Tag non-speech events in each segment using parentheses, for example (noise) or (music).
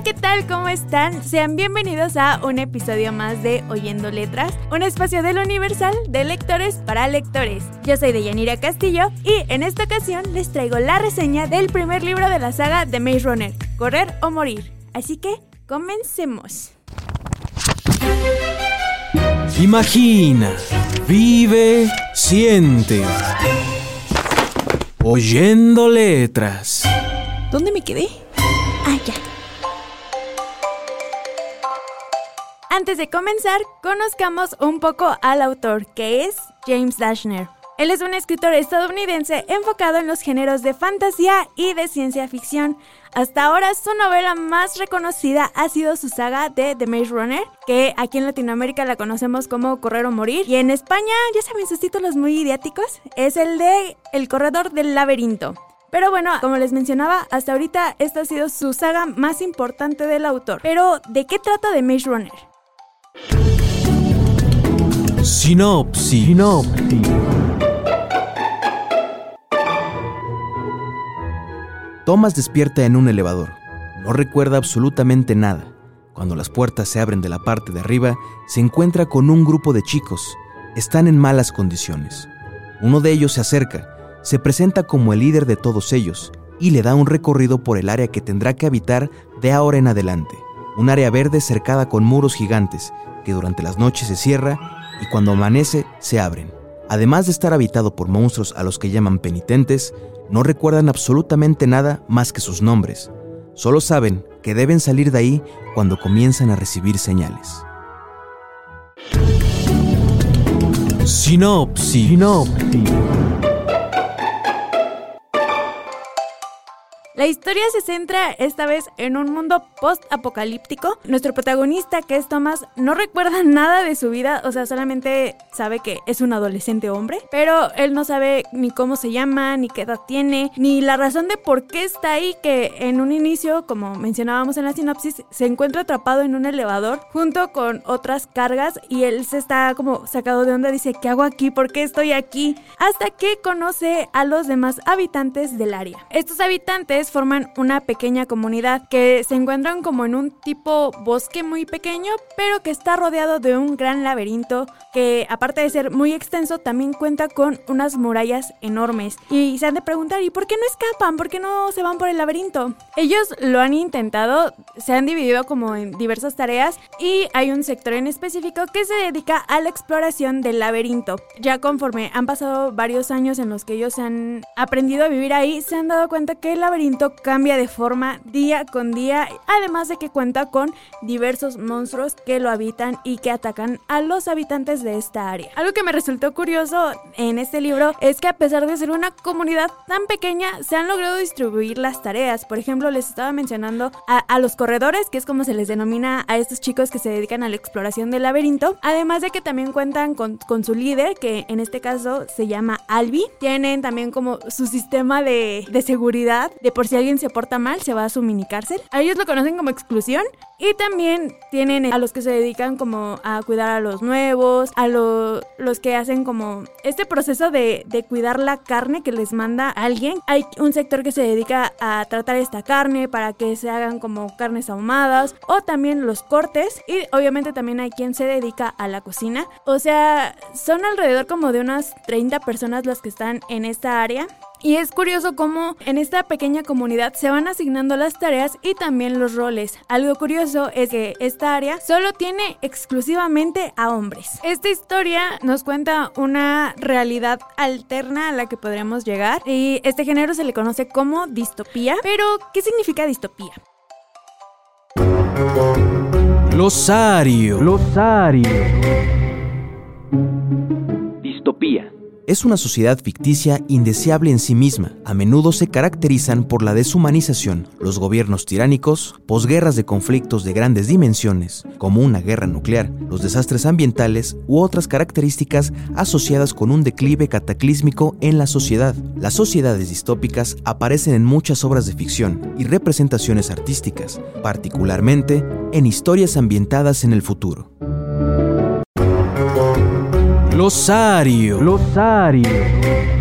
Hola, ¿qué tal? ¿Cómo están? Sean bienvenidos a un episodio más de Oyendo Letras, un espacio del Universal de lectores para lectores. Yo soy Deyanira Castillo y en esta ocasión les traigo la reseña del primer libro de la saga de Maze Runner, Correr o Morir. Así que, comencemos. Imagina, vive, siente. Oyendo letras. ¿Dónde me quedé? Antes de comenzar, conozcamos un poco al autor, que es James Dashner. Él es un escritor estadounidense enfocado en los géneros de fantasía y de ciencia ficción. Hasta ahora su novela más reconocida ha sido su saga de The Maze Runner, que aquí en Latinoamérica la conocemos como Correr o Morir, y en España, ya saben sus títulos muy idiáticos, es el de El Corredor del Laberinto. Pero bueno, como les mencionaba, hasta ahorita esta ha sido su saga más importante del autor. Pero, ¿de qué trata The Maze Runner? Sinopsis. Sinopsis. Thomas despierta en un elevador. No recuerda absolutamente nada. Cuando las puertas se abren de la parte de arriba, se encuentra con un grupo de chicos. Están en malas condiciones. Uno de ellos se acerca, se presenta como el líder de todos ellos y le da un recorrido por el área que tendrá que habitar de ahora en adelante. Un área verde cercada con muros gigantes que durante las noches se cierra y cuando amanece se abren. Además de estar habitado por monstruos a los que llaman penitentes, no recuerdan absolutamente nada más que sus nombres. Solo saben que deben salir de ahí cuando comienzan a recibir señales. Sinopsis. Sinopsis. La historia se centra esta vez en un mundo post-apocalíptico. Nuestro protagonista, que es Thomas, no recuerda (laughs) nada de su vida, o sea, solamente sabe que es un adolescente hombre, pero él no sabe ni cómo se llama, ni qué edad tiene, ni la razón de por qué está ahí, que en un inicio, como mencionábamos en la sinopsis, se encuentra atrapado en un elevador junto con otras cargas y él se está como sacado de onda, dice, ¿qué hago aquí? ¿Por qué estoy aquí? Hasta que conoce a los demás habitantes del área. Estos habitantes forman una pequeña comunidad que se encuentran como en un tipo bosque muy pequeño, pero que está rodeado de un gran laberinto que aparte de ser muy extenso también cuenta con unas murallas enormes. Y se han de preguntar, ¿y por qué no escapan? ¿Por qué no se van por el laberinto? Ellos lo han intentado, se han dividido como en diversas tareas y hay un sector en específico que se dedica a la exploración del laberinto. Ya conforme han pasado varios años en los que ellos han aprendido a vivir ahí, se han dado cuenta que el laberinto cambia de forma día con día, además de que cuenta con diversos monstruos que lo habitan y que atacan a los habitantes de esta área. Algo que me resultó curioso en este libro es que a pesar de ser una comunidad tan pequeña, se han logrado distribuir las tareas. Por ejemplo, les estaba mencionando a, los corredores, que es como se les denomina a estos chicos que se dedican a la exploración del laberinto, además de que también cuentan con, su líder, que en este caso se llama Albi. Tienen también como su sistema de, de seguridad, de por si alguien se porta mal, se va a su mini cárcel. A ellos lo conocen como exclusión. Y también tienen a los que se dedican como a cuidar a los nuevos, a los que hacen como este proceso de, de cuidar la carne que les manda alguien. Hay un sector que se dedica a tratar esta carne para que se hagan como carnes ahumadas o también los cortes. Y obviamente también hay quien se dedica a la cocina. O sea, son alrededor como de unas 30 personas las que están en esta área. Y es curioso cómo en esta pequeña comunidad se van asignando las tareas y también los roles. Algo curioso es que esta área solo tiene exclusivamente a hombres. Esta historia nos cuenta una realidad alterna a la que podremos llegar y este género se le conoce como distopía. Pero, ¿qué significa distopía? Glosario. Glosario. Distopía es una sociedad ficticia indeseable en sí misma. A menudo se caracterizan por la deshumanización, los gobiernos tiránicos, posguerras de conflictos de grandes dimensiones, como una guerra nuclear, los desastres ambientales u otras características asociadas con un declive cataclísmico en la sociedad. Las sociedades distópicas aparecen en muchas obras de ficción y representaciones artísticas, particularmente en historias ambientadas en el futuro. Glosario. Glosario.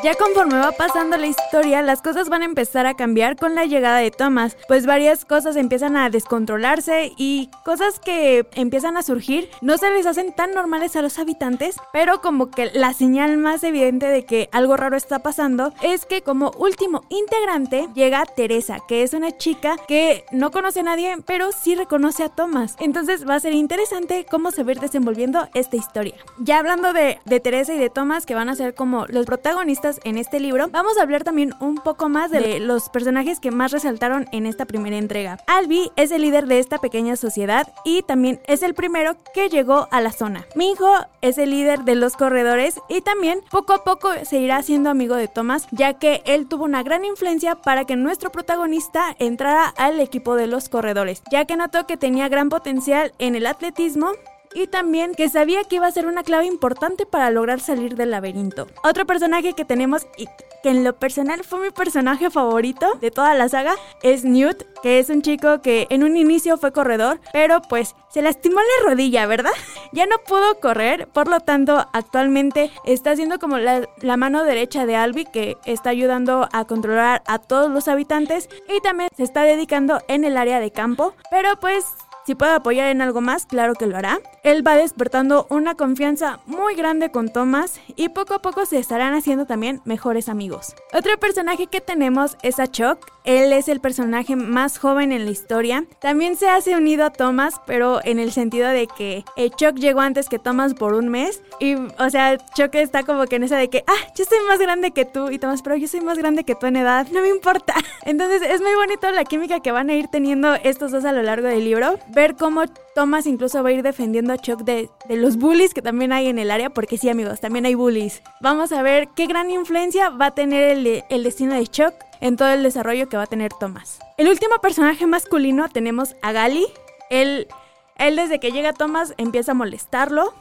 Ya conforme va pasando la historia, las cosas van a empezar a cambiar con la llegada de Thomas, pues varias cosas empiezan a descontrolarse y cosas que empiezan a surgir no se les hacen tan normales a los habitantes, pero como que la señal más evidente de que algo raro está pasando es que como último integrante llega Teresa, que es una chica que no conoce a nadie, pero sí reconoce a Thomas. Entonces va a ser interesante cómo se va a ir desenvolviendo esta historia. Ya hablando de, de Teresa y de Thomas, que van a ser como los protagonistas en este libro, vamos a hablar también un poco más de los personajes que más resaltaron en esta primera entrega. Albi es el líder de esta pequeña sociedad y también es el primero que llegó a la zona. Minho es el líder de los corredores y también poco a poco se irá haciendo amigo de Thomas, ya que él tuvo una gran influencia para que nuestro protagonista entrara al equipo de los corredores, ya que notó que tenía gran potencial en el atletismo y también que sabía que iba a ser una clave importante para lograr salir del laberinto. Otro personaje que tenemos y que en lo personal fue mi personaje favorito de toda la saga es Newt, que es un chico que en un inicio fue corredor, pero pues se lastimó la rodilla, ¿verdad? (laughs) Ya no pudo correr, por lo tanto actualmente está haciendo como la, la mano derecha de Albi que está ayudando a controlar a todos los habitantes y también se está dedicando en el área de campo, pero pues si puede apoyar en algo más, claro que lo hará. Él va despertando una confianza muy grande con Thomas y poco a poco se estarán haciendo también mejores amigos. Otro personaje que tenemos es a Chuck. Él es el personaje más joven en la historia. También se hace unido a Thomas, pero en el sentido de que eh, Chuck llegó antes que Thomas por un mes. Y, o sea, Chuck está como que en esa de que, ah, yo soy más grande que tú. Y Thomas, pero yo soy más grande que tú en edad. No me importa. (laughs) Entonces es muy bonito la química que van a ir teniendo estos dos a lo largo del libro ver cómo Thomas incluso va a ir defendiendo a Chuck de, los bullies que también hay en el área, porque sí amigos, también hay bullies. Vamos a ver qué gran influencia va a tener el, el destino de Chuck en todo el desarrollo que va a tener Thomas. El último personaje masculino tenemos a Gali. Él, él desde que llega Thomas empieza a molestarlo,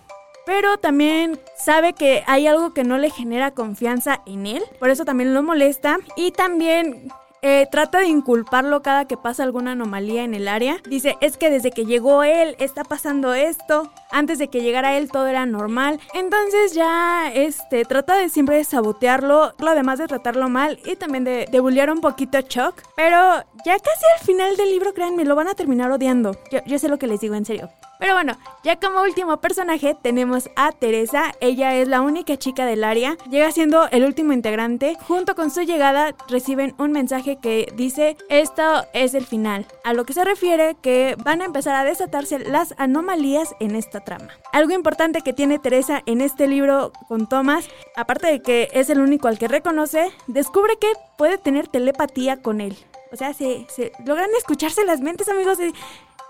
pero también sabe que hay algo que no le genera confianza en él, por eso también lo molesta y también eh, trata de inculparlo cada que pasa alguna anomalía en el área. Dice, es que desde que llegó él está pasando esto. Antes de que llegara él todo era normal. Entonces ya este, trata de siempre de sabotearlo, además de tratarlo mal y también de, de bullear un poquito a Chuck. Pero ya casi al final del libro, créanme, lo van a terminar odiando. Yo, yo sé lo que les digo en serio. Pero bueno, ya como último personaje tenemos a Teresa. Ella es la única chica del área. Llega siendo el último integrante. Junto con su llegada reciben un mensaje que dice esto es el final. A lo que se refiere que van a empezar a desatarse las anomalías en esta trama. Algo importante que tiene Teresa en este libro con Thomas, aparte de que es el único al que reconoce, descubre que puede tener telepatía con él. O sea, se, logran escucharse las mentes, amigos, se,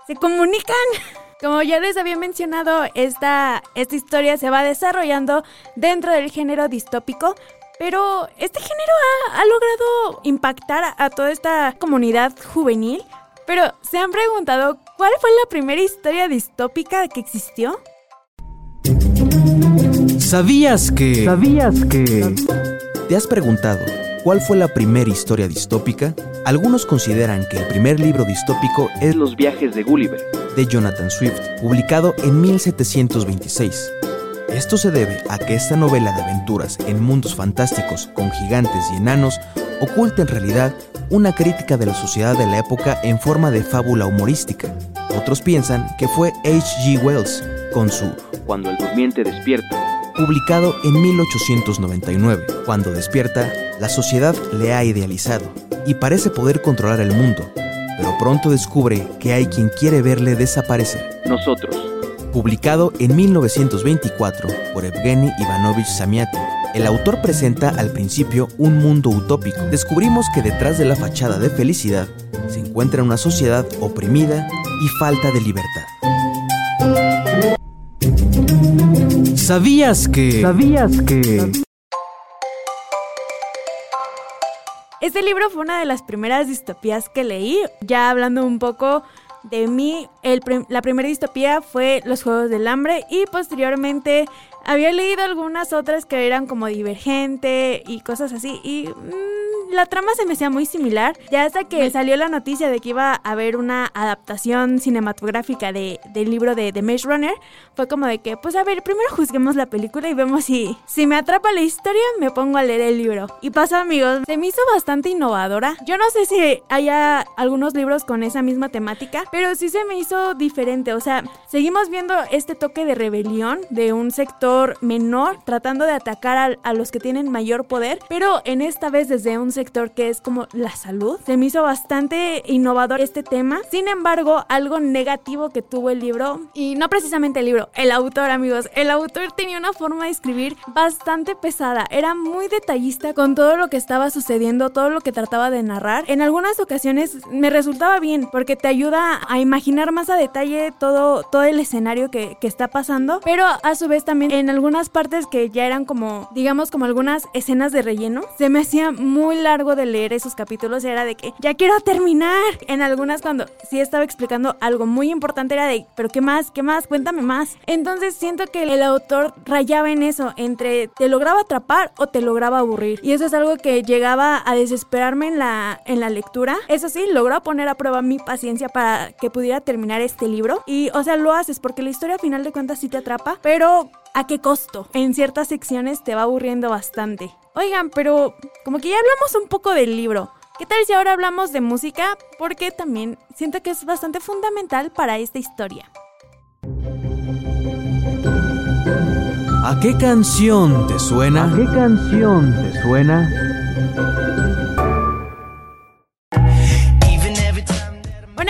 se comunican. (laughs) Como ya les había mencionado, esta, esta historia se va desarrollando dentro del género distópico, pero este género ha, logrado impactar a, toda esta comunidad juvenil. Pero, ¿se han preguntado cuál fue la primera historia distópica que existió? ¿Sabías que... ¿Sabías que... ¿Te has preguntado cuál fue la primera historia distópica? Algunos consideran que el primer libro distópico es Los viajes de Gulliver, de Jonathan Swift, publicado en 1726. Esto se debe a que esta novela de aventuras en mundos fantásticos con gigantes y enanos oculta en realidad una crítica de la sociedad de la época en forma de fábula humorística. Otros piensan que fue H.G. Wells con su Cuando el durmiente despierta, publicado en 1899. Cuando despierta, la sociedad le ha idealizado y parece poder controlar el mundo, pero pronto descubre que hay quien quiere verle desaparecer. Nosotros. Publicado en 1924 por Evgeny Ivanovich Samiatin, el autor presenta al principio un mundo utópico. Descubrimos que detrás de la fachada de felicidad se encuentra una sociedad oprimida y falta de libertad. ¿Sabías que... ¿Sabías que... Este libro fue una de las primeras distopías que leí, ya hablando un poco de mí, el prim- la primera distopía fue Los Juegos del Hambre y posteriormente había leído algunas otras que eran como Divergente y cosas así y mm, la trama se me hacía muy similar, ya hasta que salió la noticia de que iba a haber una adaptación cinematográfica de, del libro de The Maze Runner, fue como de que, pues a ver, primero juzguemos la película y vemos si, si me atrapa la historia, me pongo a leer el libro. Y pasó amigos, se me hizo bastante innovadora. Yo no sé si haya algunos libros con esa misma temática, pero sí se me hizo diferente. O sea, seguimos viendo este toque de rebelión de un sector menor tratando de atacar a, a los que tienen mayor poder, pero en esta vez desde un sector que es como la salud. Se me hizo bastante innovador este tema. Sin embargo, algo negativo que tuvo el libro, y no precisamente el libro, el autor, amigos, el autor tenía una forma de escribir bastante pesada. Era muy detallista con todo lo que estaba sucediendo, todo lo que trataba de narrar. En algunas ocasiones me resultaba bien porque te ayuda a imaginar más a detalle todo, todo el escenario que, que está pasando, pero a su vez también en algunas partes que ya eran como, digamos, como algunas escenas de relleno, se me hacía muy largo de leer esos capítulos. Era de que ya quiero terminar. En algunas, cuando sí estaba explicando algo muy importante, era de, pero ¿qué más? ¿Qué más? Cuéntame más. Entonces siento que el autor rayaba en eso, entre te lograba atrapar o te lograba aburrir. Y eso es algo que llegaba a desesperarme en la, en la lectura. Eso sí, logró poner a prueba mi paciencia para que pudiera terminar este libro. Y, o sea, lo haces porque la historia a final de cuentas sí te atrapa, pero ¿a qué costo? En ciertas secciones te va aburriendo bastante. Oigan, pero como que ya hablamos un poco del libro. ¿Qué tal si ahora hablamos de música? Porque también siento que es bastante fundamental para esta historia. ¿A qué canción te suena? ¿A qué canción te suena?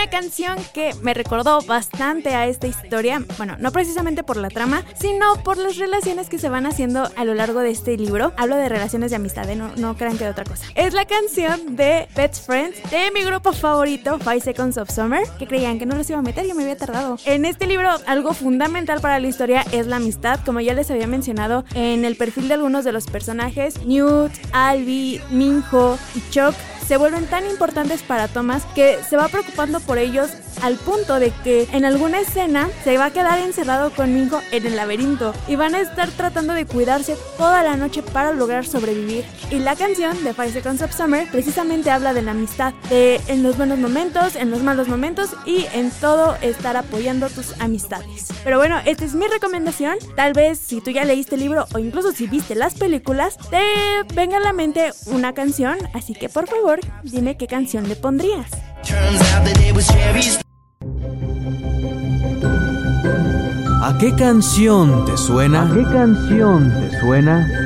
Una canción que me recordó bastante a esta historia, bueno, no precisamente por la trama, sino por las relaciones que se van haciendo a lo largo de este libro. Hablo de relaciones de amistad, ¿eh? no, no crean que de otra cosa. Es la canción de Best Friends de mi grupo favorito, Five Seconds of Summer, que creían que no los iba a meter, yo me había tardado. En este libro, algo fundamental para la historia es la amistad, como ya les había mencionado en el perfil de algunos de los personajes, Newt, Albi, Minho y Chuck se vuelven tan importantes para Thomas que se va preocupando por ellos al punto de que en alguna escena se va a quedar encerrado con Minho en el laberinto y van a estar tratando de cuidarse toda la noche para lograr sobrevivir. Y la canción de Five Seconds of Summer precisamente habla de la amistad, de en los buenos momentos, en los malos momentos y en todo estar apoyando tus amistades. Pero bueno, esta es mi recomendación. Tal vez si tú ya leíste el libro o incluso si viste las películas, te venga a la mente una canción, así que por favor dime qué canción le pondrías. ¿A qué canción te suena? ¿A qué canción te suena?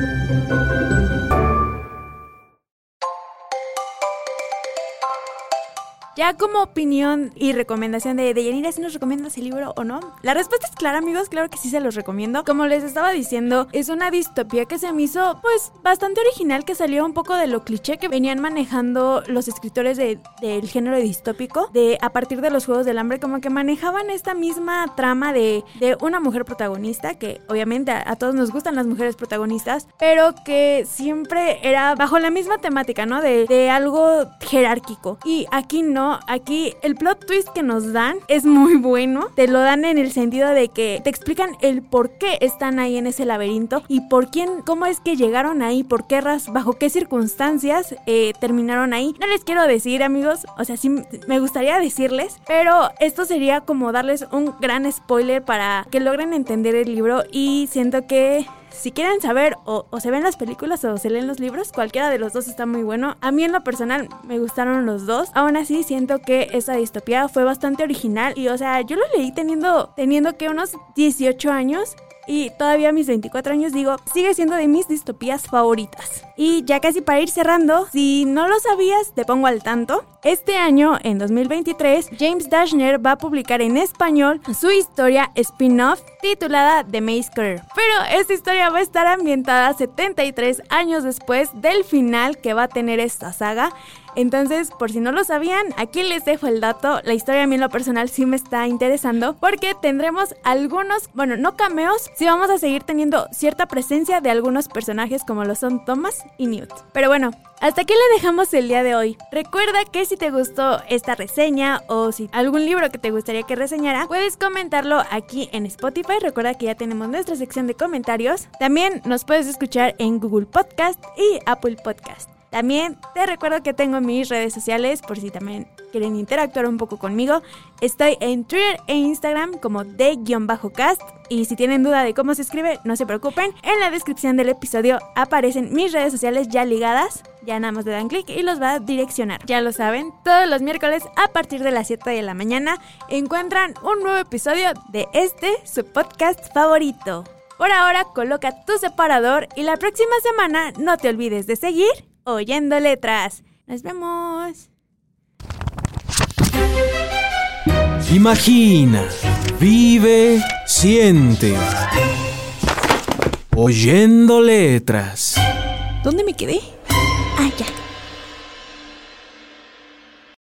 Ya como opinión y recomendación de, de si nos recomiendas el libro o no. La respuesta es clara, amigos, claro que sí se los recomiendo. Como les estaba diciendo, es una distopía que se me hizo, pues, bastante original, que salió un poco de lo cliché que venían manejando los escritores de- del género distópico, de a partir de los Juegos del Hambre, como que manejaban esta misma trama de, de una mujer protagonista, que obviamente a, a todos nos gustan las mujeres protagonistas, pero que siempre era bajo la misma temática, ¿no? De, de algo jerárquico. Y aquí aquí el plot twist que nos dan es muy bueno. Te lo dan en el sentido de que te explican el por qué están ahí en ese laberinto y por quién, cómo es que llegaron ahí, por qué ras, bajo qué circunstancias eh, terminaron ahí. No les quiero decir, amigos, o sea, sí me gustaría decirles, pero esto sería como darles un gran spoiler para que logren entender el libro y siento que si quieren saber o, se ven las películas o se leen los libros, cualquiera de los dos está muy bueno. A mí en lo personal me gustaron los dos. Aún así siento que esa distopía fue bastante original y o sea, yo lo leí teniendo teniendo que unos 18 años y todavía a mis 24 años digo, sigue siendo de mis distopías favoritas. Y ya casi para ir cerrando, si no lo sabías, te pongo al tanto. Este año, en 2023, James Dashner va a publicar en español su historia spin-off titulada The Maze Career. Pero esta historia va a estar ambientada 73 años después del final que va a tener esta saga. Entonces, por si no lo sabían, aquí les dejo el dato. La historia a mí en lo personal sí me está interesando porque tendremos algunos, bueno, no cameos, sí vamos a seguir teniendo cierta presencia de algunos personajes como lo son Thomas y Newt. Pero bueno, hasta aquí le dejamos el día de hoy. Recuerda que si te gustó esta reseña o si algún libro que te gustaría que reseñara, puedes comentarlo aquí en Spotify. Recuerda que ya tenemos nuestra sección de comentarios. También nos puedes escuchar en Google Podcast y Apple Podcast. También te recuerdo que tengo mis redes sociales por si también quieren interactuar un poco conmigo. Estoy en Twitter e Instagram como de-cast. Y si tienen duda de cómo se escribe, no se preocupen. En la descripción del episodio aparecen mis redes sociales ya ligadas. Ya nada más le dan clic y los va a direccionar. Ya lo saben, todos los miércoles a partir de las 7 de la mañana encuentran un nuevo episodio de este, su podcast favorito. Por ahora, coloca tu separador y la próxima semana no te olvides de seguir oyendo letras. Nos vemos. Imagina, vive, siente. Oyendo letras. ¿Dónde me quedé? Ah, ya.